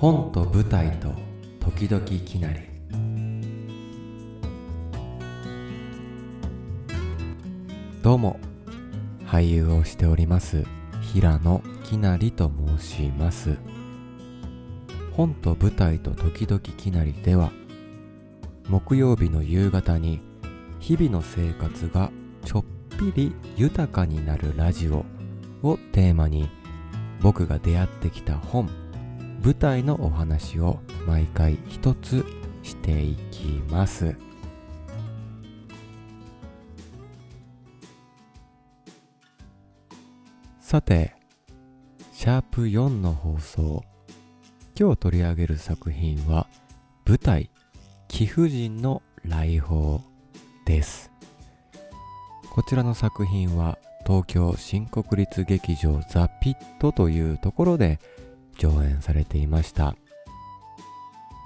本と舞台と時々きなり。どうも俳優をしております。平野きなりと申します。本と舞台と時々きなりでは木曜日の夕方に日々の生活がちょっぴり豊かになるラジオをテーマに僕が出会ってきた本舞台のお話を毎回一つしていきます。さてシャープ4の放送。今日取り上げる作品は舞台貴婦人の来訪です。こちらの作品は東京新国立劇場ザ・ピットというところで上演されていました。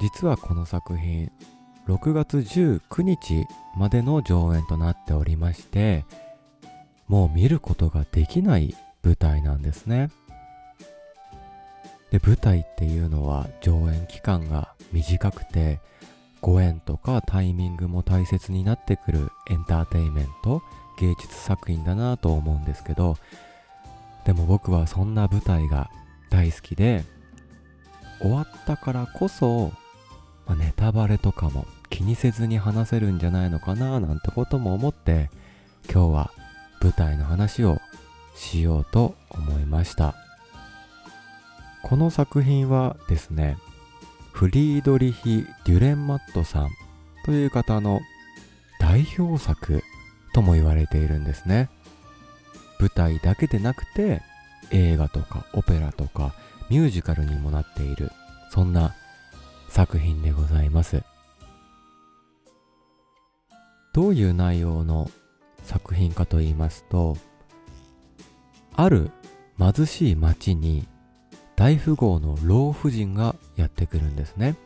実はこの作品6月19日までの上演となっておりましてもう見ることができない舞台なんですね。で舞台っていうのは上演期間が短くてご縁とかタイミングも大切になってくるエンターテインメント芸術作品だなと思うんですけどでも僕はそんな舞台が大好きで終わったからこそ、まあ、ネタバレとかも気にせずに話せるんじゃないのかななんてことも思って今日は舞台の話をしようと思いました。この作品はですねフリードリヒ・デュレンマットさんという方の代表作とも言われているんですね。舞台だけでなくて映画とかオペラとかミュージカルにもなっているそんな作品でございます。どういう内容の作品かと言いますとある貧しい町に大富豪の老婦人がやってくるんですね。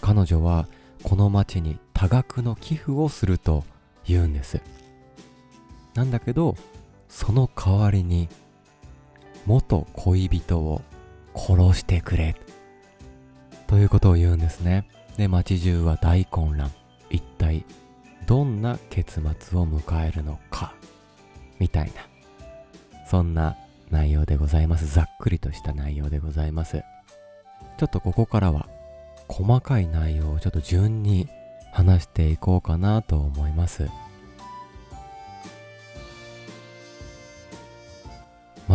彼女はこの町に多額の寄付をすると言うんです。なんだけどその代わりに元恋人を殺してくれ。ということを言うんですね。で街中は大混乱。一体どんな結末を迎えるのか。みたいな。そんな内容でございます。ざっくりとした内容でございます。ちょっとここからは細かい内容をちょっと順に話していこうかなと思います。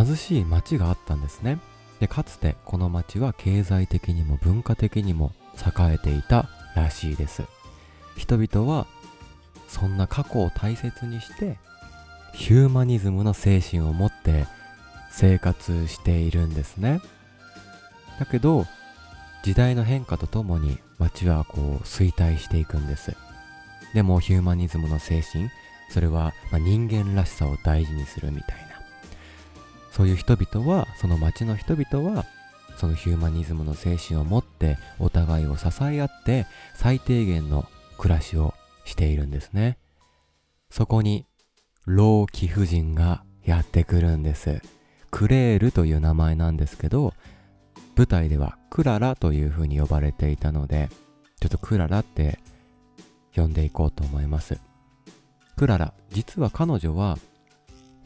貧しい町があったんですね。でかつてこの町は経済的にも文化的にも栄えていたらしいです。人々はそんな過去を大切にしてヒューマニズムの精神を持って生活しているんですね。だけど時代の変化とともに街はこう衰退していくんです。でもヒューマニズムの精神それは人間らしさを大事にするみたいな。そういう人々はその町の人々はそのヒューマニズムの精神を持ってお互いを支え合って最低限の暮らしをしているんですね。そこに老貴婦人がやってくるんです。クレールという名前なんですけど舞台ではクララという風に呼ばれていたのでちょっとクララって呼んでいこうと思います。クララ実は彼女は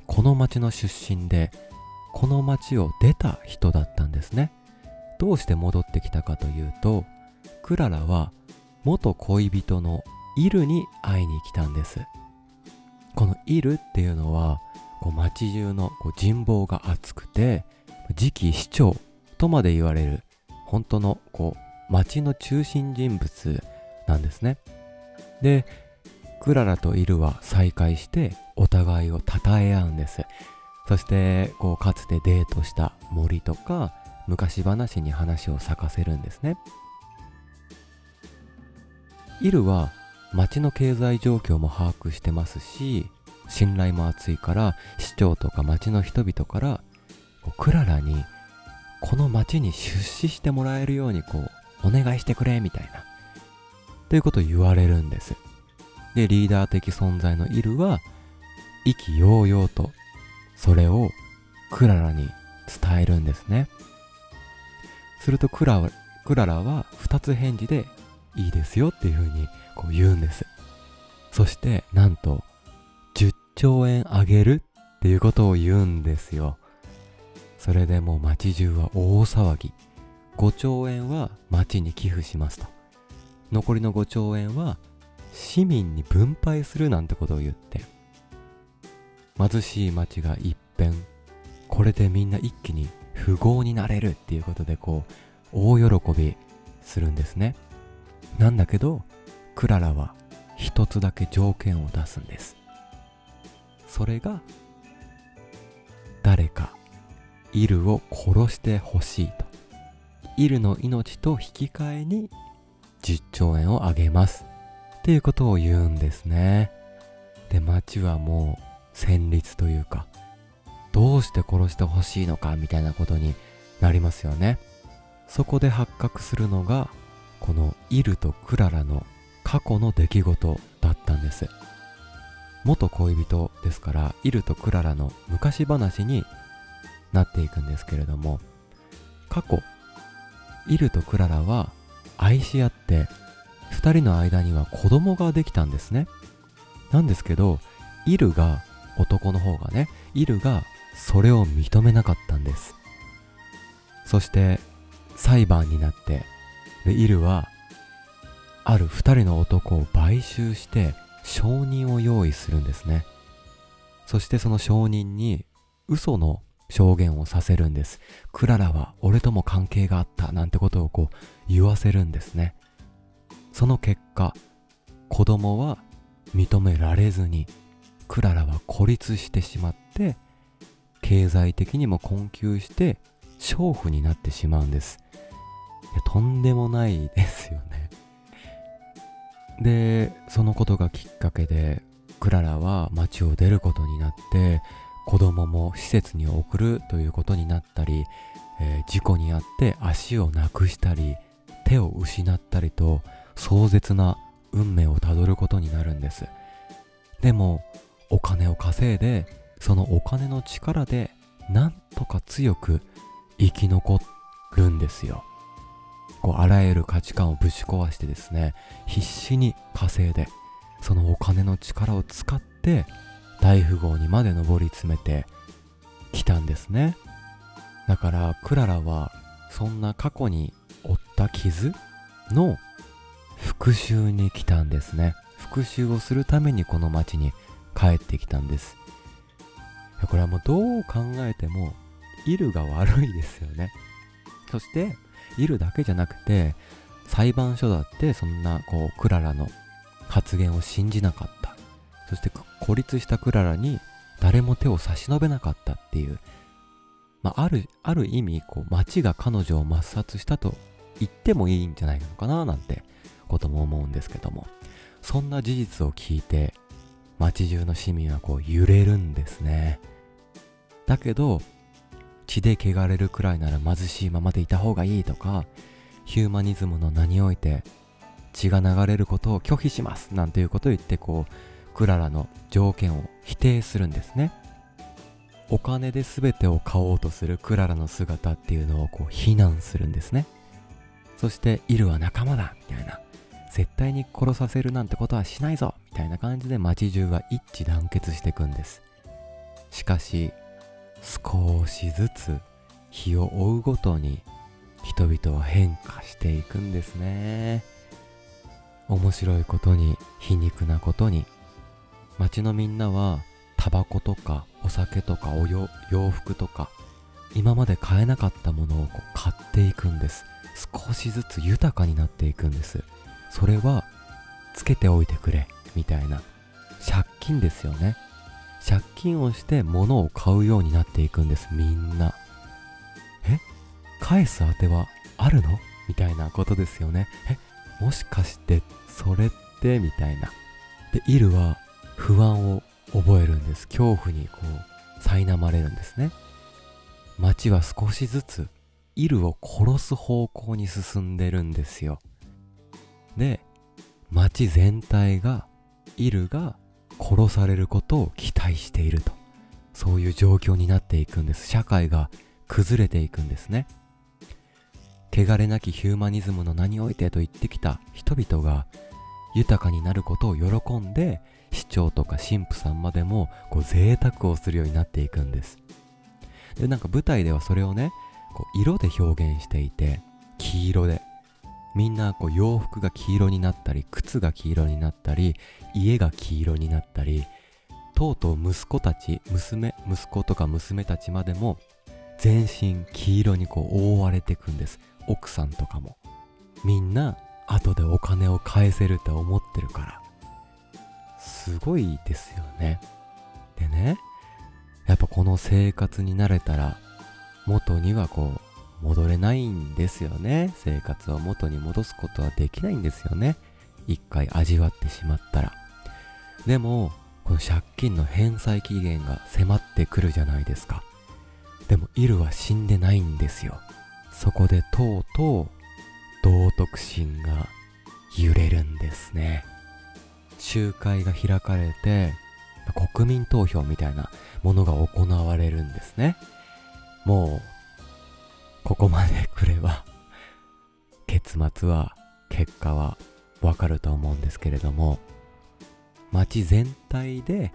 この町の出身でこの町を出た人だったんですね。どうして戻ってきたかというとクララは元恋人のイルに会いに来たんです。このイルっていうのはこう町中のこう人望が厚くて次期市長とまで言われる本当のこう町の中心人物なんですね。でクララとイルは再会してお互いを称え合うんです。そしてこうかつてデートした森とか昔話に話を咲かせるんですね。イルは町の経済状況も把握してますし信頼も厚いから市長とか町の人々からクララにこの町に出資してもらえるようにこうお願いしてくれみたいなということを言われるんです。でリーダー的存在のイルは意気揚々とそれをクララに伝えるんですね。するとクラクララは2つ返事でいいですよっていうふうにこう言うんです。そしてなんと10兆円あげるっていうことを言うんですよ。それでもう街中は大騒ぎ。5兆円は町に寄付しますと残りの5兆円は市民に分配するなんてことを言って。貧しい町が一変。これでみんな一気に富豪になれるっていうことでこう大喜びするんですね。なんだけどクララは一つだけ条件を出すんです。それが誰かイルを殺してほしいと。イルの命と引き換えに10兆円をあげます。っていうことを言うんですね。で町はもう戦慄というかどうして殺してほしいのかみたいなことになりますよね。そこで発覚するのがこのイルとクララの過去の出来事だったんです。元恋人ですからイルとクララの昔話になっていくんですけれども過去イルとクララは愛し合って2人の間には子供ができたんですね。なんですけどイルが男の方がねイルがそれを認めなかったんです。そして裁判になってでイルはある2人の男を買収して証人を用意するんですね。そしてその証人に嘘の証言をさせるんです。クララは俺とも関係があったなんてことをこう言わせるんですね。その結果子供は認められずにクララは孤立してしまって経済的にも困窮して娼婦になってしまうんです。いやとんでもないですよね。でそのことがきっかけでクララは町を出ることになって子供も施設に送るということになったり、えー、事故に遭って足をなくしたり手を失ったりと壮絶な運命をたどることになるんです。でもお金を稼いでそのお金の力でなんとか強く生き残るんですよ。こうあらゆる価値観をぶち壊してですね必死に稼いでそのお金の力を使って大富豪にまで上り詰めてきたんですね。だからクララはそんな過去に負った傷の復讐に来たんですね。復讐をするためにこの町に帰ってきたんです。これはもうどう考えてもイルが悪いですよね。そしてイルだけじゃなくて裁判所だってそんなこうクララの発言を信じなかった。そして孤立したクララに誰も手を差し伸べなかったっていう、まあ、あるある意味こう町が彼女を抹殺したと言ってもいいんじゃないのかななんてことも思うんですけども。そんな事実を聞いて街中の市民はこう揺れるんですね。だけど血で汚れるくらいなら貧しいままでいた方がいいとかヒューマニズムの名において血が流れることを拒否しますなんていうことを言ってこうクララの条件を否定するんですね。お金で全てを買おうとするクララの姿っていうのをこう非難するんですね。そしてイルは仲間だみたいな。絶対に殺させるなんてことはしないぞたいな感じで街中は一致団結していくんです。しかし少しずつ日を追うごとに人々は変化していくんですね。面白いことに皮肉なことに街のみんなはタバコとかお酒とかお洋服とか今まで買えなかったものをこう買っていくんです。少しずつ豊かになっていくんです。それはつけておいてくれ。みたいな。借金ですよね。借金をして物を買うようになっていくんです。みんな。え？返す当てはあるの？みたいなことですよね。え？もしかしてそれって？みたいな。でイルは不安を覚えるんです。恐怖にこう苛まれるんですね。街は少しずつイルを殺す方向に進んでるんですよ。で町全体がイルが殺されることを期待していると。そういう状況になっていくんです。社会が崩れていくんですね。汚れなきヒューマニズムの名においてと言ってきた人々が豊かになることを喜んで市長とか神父さんまでもこう贅沢をするようになっていくんです。でなんか舞台ではそれをねこう色で表現していて黄色でみんなこう洋服が黄色になったり靴が黄色になったり家が黄色になったりとうとう息子たち娘息子とか娘たちまでも全身黄色にこう覆われていくんです。奥さんとかも。みんな後でお金を返せるって思ってるから。すごいですよね。でねやっぱこの生活に慣れたら元にはこう戻れないんですよね。生活を元に戻すことはできないんですよね。一回味わってしまったら。でもこの借金の返済期限が迫ってくるじゃないですか。でもイルは死んでないんですよ。そこでとうとう道徳心が揺れるんですね。集会が開かれて国民投票みたいなものが行われるんですね。もうここまで来れば結末は結果はわかると思うんですけれども街全体で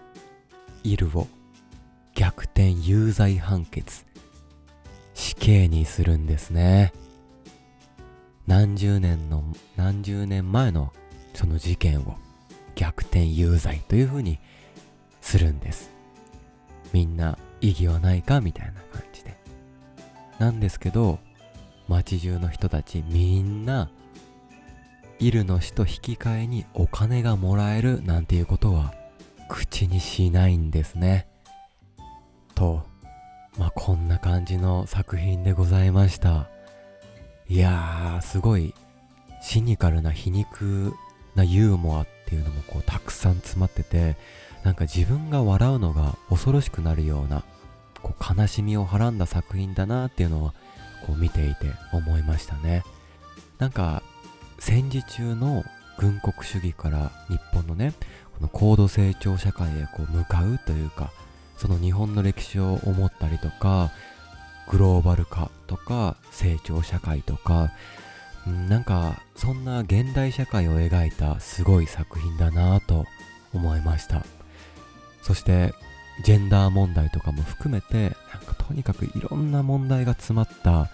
イルを逆転有罪判決死刑にするんですね。何十年の何十年前のその事件を逆転有罪というふうにするんです。みんな意義はないか？みたいな感じで。なんですけど街中の人たちみんなイルの死と引き換えにお金がもらえるなんていうことは口にしないんですね。とまあこんな感じの作品でございました。いやーすごいシニカルな皮肉なユーモアっていうのもこうたくさん詰まっててなんか自分が笑うのが恐ろしくなるようなこう悲しみをはらんだ作品だなっていうのはこう見ていて思いましたね。なんか戦時中の軍国主義から日本のねこの高度成長社会へこう向かうというかその日本の歴史を思ったりとかグローバル化とか成長社会とかなんかそんな現代社会を描いたすごい作品だなと思いました。そしてジェンダー問題とかも含めてなんかとにかくいろんな問題が詰まった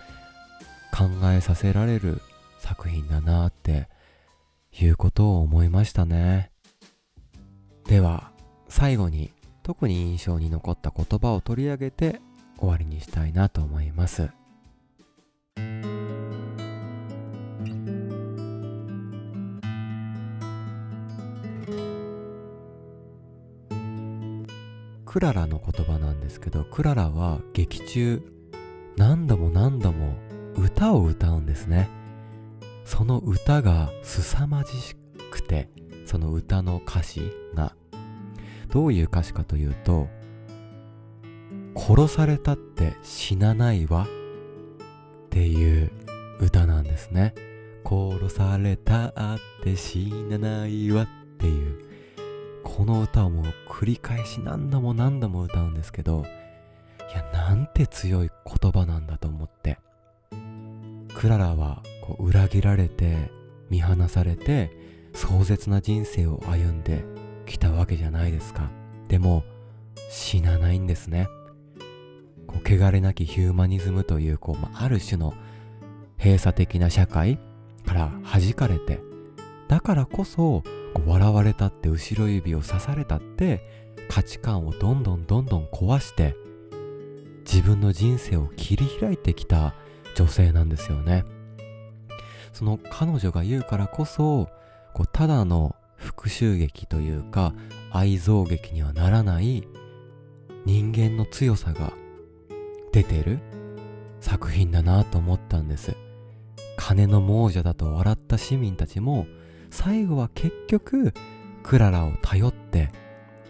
考えさせられる作品だなっていうことを思いましたね。では最後に特に印象に残った言葉を取り上げて終わりにしたいなと思います。クララの言葉なんですけどクララは劇中何度も何度も歌を歌うんですね。その歌が凄まじくてその歌の歌詞が。どういう歌詞かというと殺されたって死なないわっていう歌なんですね。殺されたって死なないわっていう。この歌をもう繰り返し何度も何度も歌うんですけどいやなんて強い言葉なんだと思って。クララはこう裏切られて見放されて壮絶な人生を歩んできたわけじゃないですか。でも死なないんですね。こう汚れなきヒューマニズムというこう、まあ、ある種の閉鎖的な社会から弾かれてだからこそこう笑われたって後ろ指を刺されたって価値観をどんどんどんどん壊して自分の人生を切り開いてきた女性なんですよね。その彼女が言うからこそこうただの復讐劇というか愛憎劇にはならない人間の強さが出てる作品だなと思ったんです。金の亡者だと笑った市民たちも最後は結局クララを頼って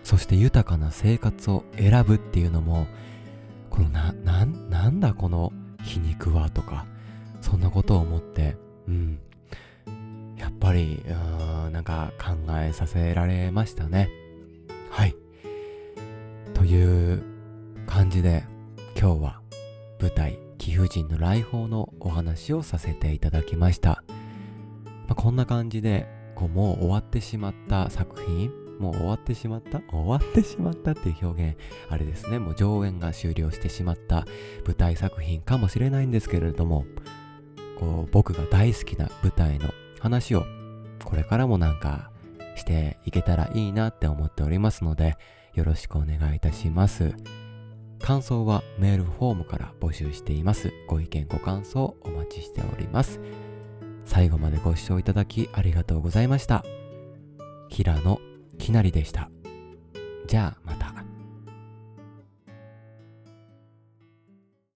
そして豊かな生活を選ぶっていうのもこのなななんだこの皮肉はとかそんなことを思ってうん。やっぱりうんなんか考えさせられましたね。はい。という感じで今日は舞台貴婦人の来訪のお話をさせていただきました。まあ、こんな感じで、こうもう終わってしまった作品、もう終わってしまった？終わってしまったっていう表現、あれですね、もう上演が終了してしまった舞台作品かもしれないんですけれども、こう僕が大好きな舞台の話をこれからもなんかしていけたらいいなって思っておりますので、よろしくお願いいたします。感想はメールフォームから募集しています。ご意見ご感想お待ちしております。最後までご視聴いただきありがとうございました。平野きなりでした。じゃあまた。